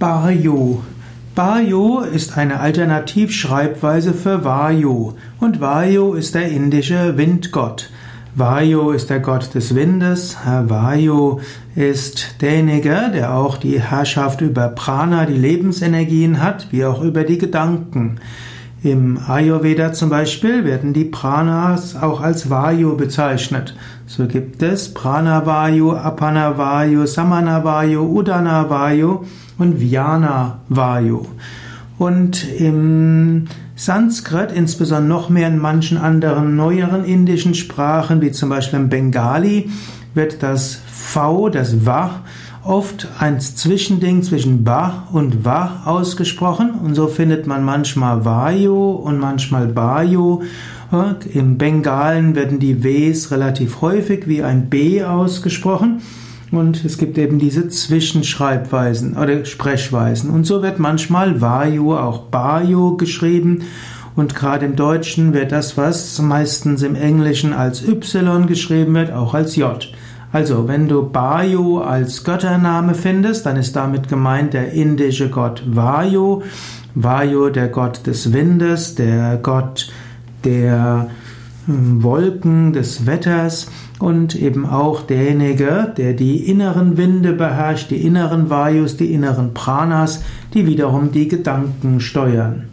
Bayu. Bayu ist eine Alternativschreibweise für Vayu und Vayu ist der indische Windgott. Vayu ist der Gott des Windes. Vayu ist derjenige, der auch die Herrschaft über Prana, die Lebensenergien hat, wie auch über die Gedanken. Im Ayurveda zum Beispiel werden die Pranas auch als Vayu bezeichnet. So gibt es Pranavayu, Apanavayu, Samanavayu, Udanavayu und Vyana-Vayu. Und im Sanskrit, insbesondere noch mehr in manchen anderen neueren indischen Sprachen, wie zum Beispiel im Bengali, wird das V, das Va, oft ein Zwischending zwischen Ba und Wa ausgesprochen und so findet man manchmal Vayu und manchmal Bayu. Im Bengalen werden die Ws relativ häufig wie ein B ausgesprochen und es gibt eben diese Zwischenschreibweisen oder Sprechweisen und so wird manchmal Vayu auch Bayu geschrieben und gerade im Deutschen wird das, was meistens im Englischen als Y geschrieben wird, auch als J. Also, wenn du Bayu als Göttername findest, dann ist damit gemeint der indische Gott Vayu. Vayu, der Gott des Windes, der Gott der hm, Wolken, des Wetters und eben auch derjenige, der die inneren Winde beherrscht, die inneren Vayus, die inneren Pranas, die wiederum die Gedanken steuern.